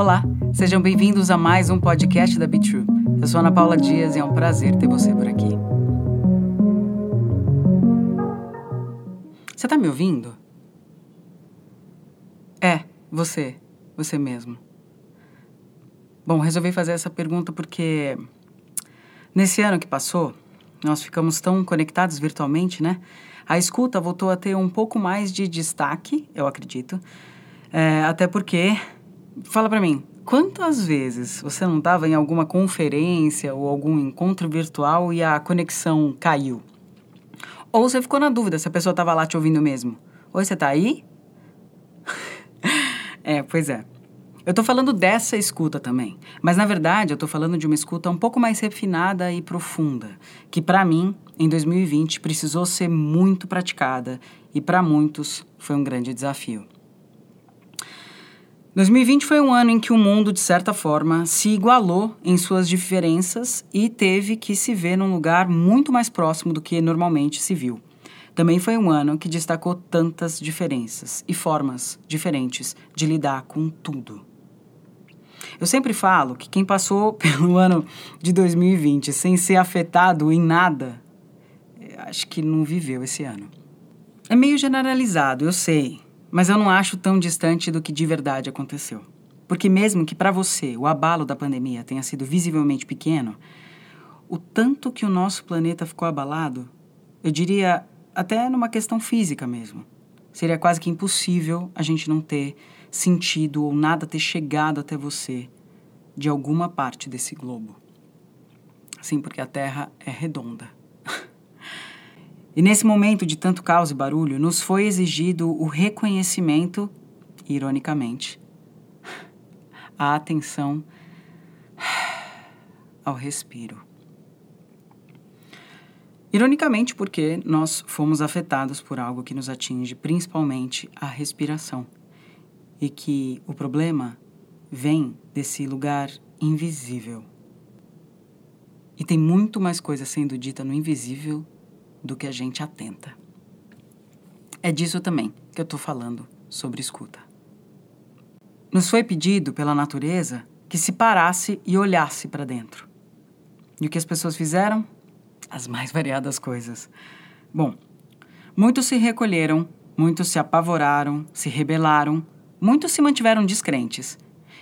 Olá, sejam bem-vindos a mais um podcast da Be True. Eu sou Ana Paula Dias e é um prazer ter você por aqui. Você tá me ouvindo? É, você, você mesmo. Bom, resolvi fazer essa pergunta porque nesse ano que passou, nós ficamos tão conectados virtualmente, né? A escuta voltou a ter um pouco mais de destaque, eu acredito. É, até porque Fala para mim, quantas vezes você não estava em alguma conferência ou algum encontro virtual e a conexão caiu? Ou você ficou na dúvida se a pessoa estava lá te ouvindo mesmo? Oi, você tá aí? é, pois é. Eu tô falando dessa escuta também, mas na verdade eu tô falando de uma escuta um pouco mais refinada e profunda, que para mim, em 2020, precisou ser muito praticada e para muitos foi um grande desafio. 2020 foi um ano em que o mundo, de certa forma, se igualou em suas diferenças e teve que se ver num lugar muito mais próximo do que normalmente se viu. Também foi um ano que destacou tantas diferenças e formas diferentes de lidar com tudo. Eu sempre falo que quem passou pelo ano de 2020 sem ser afetado em nada, acho que não viveu esse ano. É meio generalizado, eu sei, mas eu não acho tão distante do que de verdade aconteceu. Porque, mesmo que para você o abalo da pandemia tenha sido visivelmente pequeno, o tanto que o nosso planeta ficou abalado, eu diria até numa questão física mesmo. Seria quase que impossível a gente não ter sentido ou nada ter chegado até você de alguma parte desse globo. Sim, porque a Terra é redonda. E nesse momento de tanto caos e barulho, nos foi exigido o reconhecimento, ironicamente, a atenção ao respiro. Ironicamente, porque nós fomos afetados por algo que nos atinge principalmente a respiração. E que o problema vem desse lugar invisível. E tem muito mais coisa sendo dita no invisível do que a gente atenta. É disso também que eu estou falando sobre escuta. Nos foi pedido pela natureza que se parasse e olhasse para dentro. E o que as pessoas fizeram? As mais variadas coisas. Bom, muitos se recolheram, muitos se apavoraram, se rebelaram, muitos se mantiveram descrentes.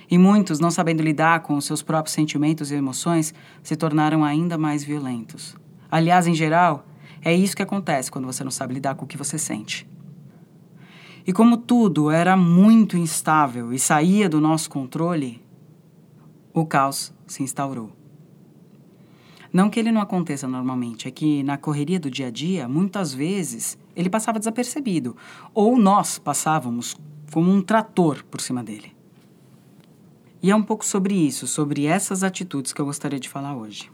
E muitos, não sabendo lidar com os seus próprios sentimentos e emoções, se tornaram ainda mais violentos. Aliás, em geral, é isso que acontece quando você não sabe lidar com o que você sente. E como tudo era muito instável e saía do nosso controle, o caos se instaurou. Não que ele não aconteça normalmente, é que na correria do dia a dia, muitas vezes, ele passava desapercebido, ou nós passávamos como um trator por cima dele. E é um pouco sobre isso, sobre essas atitudes que eu gostaria de falar hoje.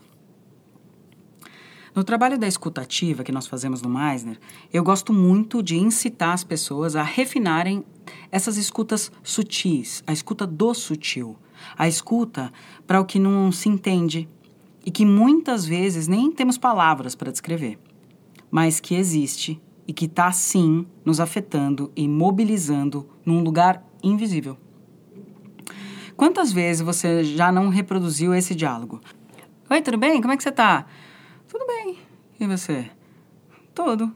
No trabalho da escutativa que nós fazemos no Meisner, eu gosto muito de incitar as pessoas a refinarem essas escutas sutis, a escuta do sutil, a escuta para o que não se entende e que muitas vezes nem temos palavras para descrever, mas que existe e que está sim nos afetando e mobilizando num lugar invisível. Quantas vezes você já não reproduziu esse diálogo? Oi, tudo bem? Como é que você está? Tudo bem. E você? Tudo.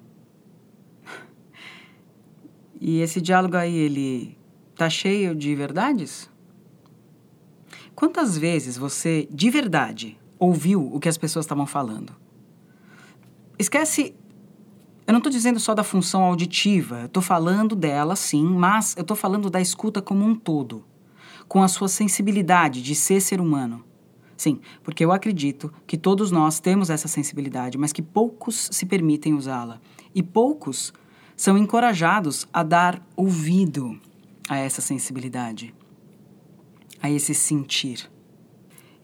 E esse diálogo aí, ele tá cheio de verdades? Quantas vezes você, de verdade, ouviu o que as pessoas estavam falando? Esquece. Eu não estou dizendo só da função auditiva, estou falando dela sim, mas eu estou falando da escuta como um todo, com a sua sensibilidade de ser ser humano. Sim, porque eu acredito que todos nós temos essa sensibilidade, mas que poucos se permitem usá-la. E poucos são encorajados a dar ouvido a essa sensibilidade, a esse sentir.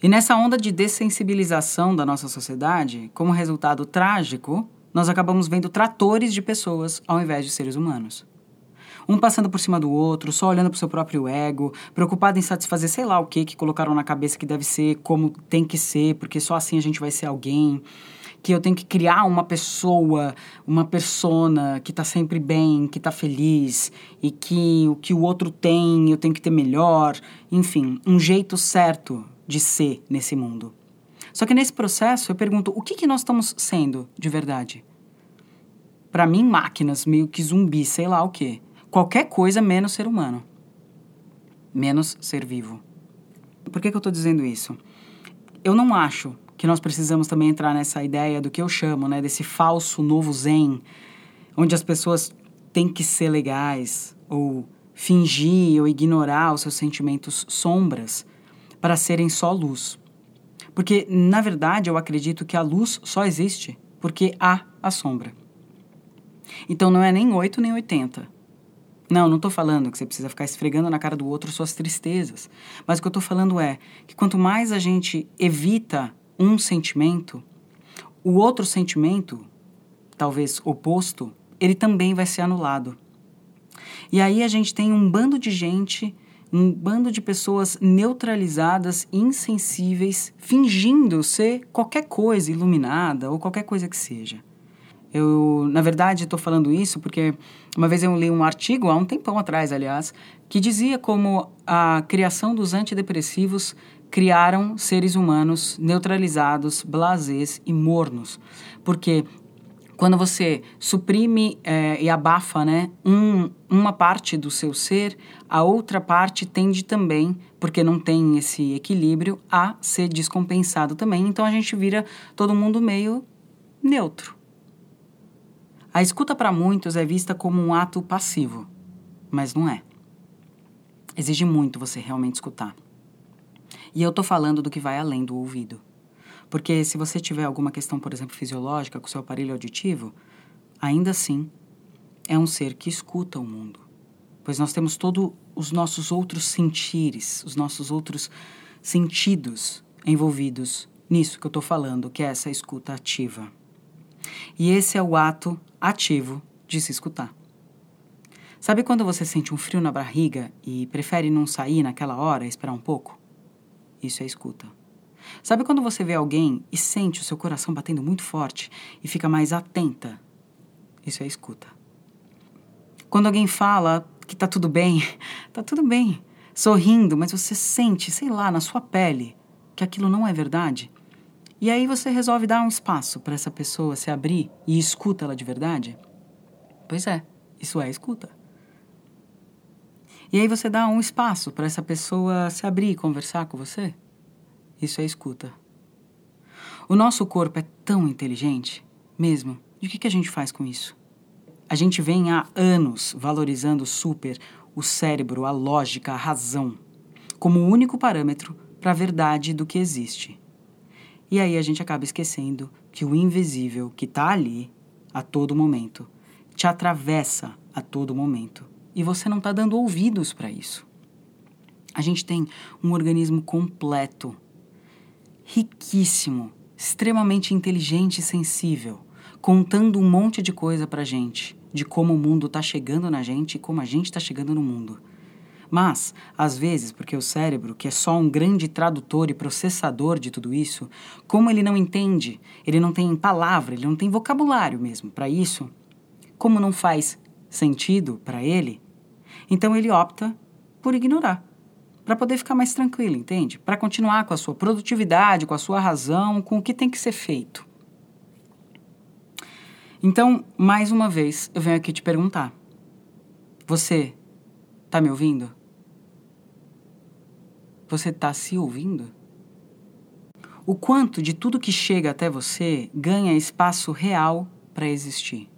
E nessa onda de dessensibilização da nossa sociedade, como resultado trágico, nós acabamos vendo tratores de pessoas ao invés de seres humanos um passando por cima do outro, só olhando pro seu próprio ego, preocupado em satisfazer sei lá o que que colocaram na cabeça que deve ser como tem que ser, porque só assim a gente vai ser alguém, que eu tenho que criar uma pessoa, uma persona que está sempre bem, que está feliz e que o que o outro tem eu tenho que ter melhor, enfim, um jeito certo de ser nesse mundo. Só que nesse processo eu pergunto: o que, que nós estamos sendo de verdade? Para mim, máquinas, meio que zumbi, sei lá o quê. Qualquer coisa menos ser humano. Menos ser vivo. Por que, que eu estou dizendo isso? Eu não acho que nós precisamos também entrar nessa ideia do que eu chamo, né, desse falso novo zen, onde as pessoas têm que ser legais ou fingir ou ignorar os seus sentimentos sombras para serem só luz. Porque, na verdade, eu acredito que a luz só existe porque há a sombra. Então não é nem 8 nem 80. Não, não estou falando que você precisa ficar esfregando na cara do outro suas tristezas. Mas o que eu estou falando é que quanto mais a gente evita um sentimento, o outro sentimento, talvez oposto, ele também vai ser anulado. E aí a gente tem um bando de gente, um bando de pessoas neutralizadas, insensíveis, fingindo ser qualquer coisa iluminada ou qualquer coisa que seja. Eu, na verdade, estou falando isso porque uma vez eu li um artigo, há um tempão atrás, aliás, que dizia como a criação dos antidepressivos criaram seres humanos neutralizados, blasés e mornos. Porque quando você suprime é, e abafa né, um, uma parte do seu ser, a outra parte tende também, porque não tem esse equilíbrio, a ser descompensado também. Então a gente vira todo mundo meio neutro. A escuta para muitos é vista como um ato passivo, mas não é. Exige muito você realmente escutar. E eu estou falando do que vai além do ouvido. Porque se você tiver alguma questão, por exemplo, fisiológica com seu aparelho auditivo, ainda assim é um ser que escuta o mundo. Pois nós temos todos os nossos outros sentires, os nossos outros sentidos envolvidos nisso que eu estou falando, que é essa escuta ativa. E esse é o ato ativo de se escutar. Sabe quando você sente um frio na barriga e prefere não sair naquela hora esperar um pouco? Isso é escuta. Sabe quando você vê alguém e sente o seu coração batendo muito forte e fica mais atenta? Isso é escuta. Quando alguém fala que tá tudo bem, tá tudo bem, sorrindo, mas você sente, sei lá, na sua pele que aquilo não é verdade. E aí você resolve dar um espaço para essa pessoa se abrir e escuta ela de verdade? Pois é, isso é escuta. E aí você dá um espaço para essa pessoa se abrir e conversar com você. Isso é escuta. O nosso corpo é tão inteligente, mesmo. E o que, que a gente faz com isso? A gente vem há anos valorizando super o cérebro, a lógica, a razão, como o único parâmetro para a verdade do que existe. E aí a gente acaba esquecendo que o invisível que está ali a todo momento te atravessa a todo momento e você não está dando ouvidos para isso. A gente tem um organismo completo, riquíssimo, extremamente inteligente e sensível, contando um monte de coisa para gente, de como o mundo está chegando na gente e como a gente está chegando no mundo. Mas, às vezes, porque o cérebro, que é só um grande tradutor e processador de tudo isso, como ele não entende, ele não tem palavra, ele não tem vocabulário mesmo para isso, como não faz sentido para ele, então ele opta por ignorar, para poder ficar mais tranquilo, entende? Para continuar com a sua produtividade, com a sua razão, com o que tem que ser feito. Então, mais uma vez, eu venho aqui te perguntar: você está me ouvindo? Você está se ouvindo? O quanto de tudo que chega até você ganha espaço real para existir?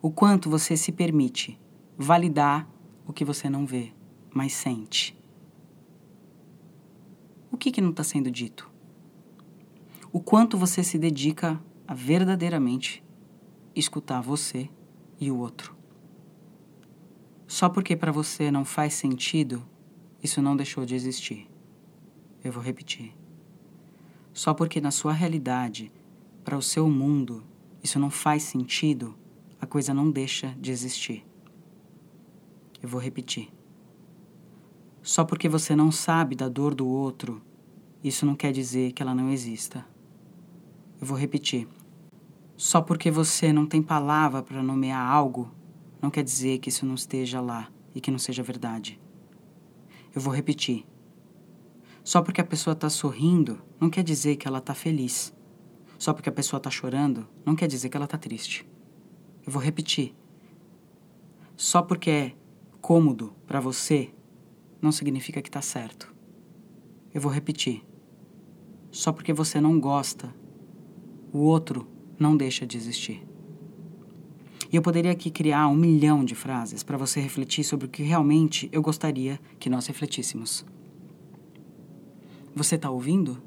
O quanto você se permite validar o que você não vê, mas sente. O que, que não está sendo dito? O quanto você se dedica a verdadeiramente escutar você e o outro. Só porque para você não faz sentido, isso não deixou de existir. Eu vou repetir. Só porque na sua realidade, para o seu mundo, isso não faz sentido, a coisa não deixa de existir. Eu vou repetir. Só porque você não sabe da dor do outro, isso não quer dizer que ela não exista. Eu vou repetir. Só porque você não tem palavra para nomear algo, não quer dizer que isso não esteja lá e que não seja verdade. Eu vou repetir. Só porque a pessoa está sorrindo, não quer dizer que ela está feliz. Só porque a pessoa está chorando, não quer dizer que ela está triste. Eu vou repetir. Só porque é cômodo para você, não significa que está certo. Eu vou repetir. Só porque você não gosta, o outro não deixa de existir. E eu poderia aqui criar um milhão de frases para você refletir sobre o que realmente eu gostaria que nós refletíssemos. Você está ouvindo?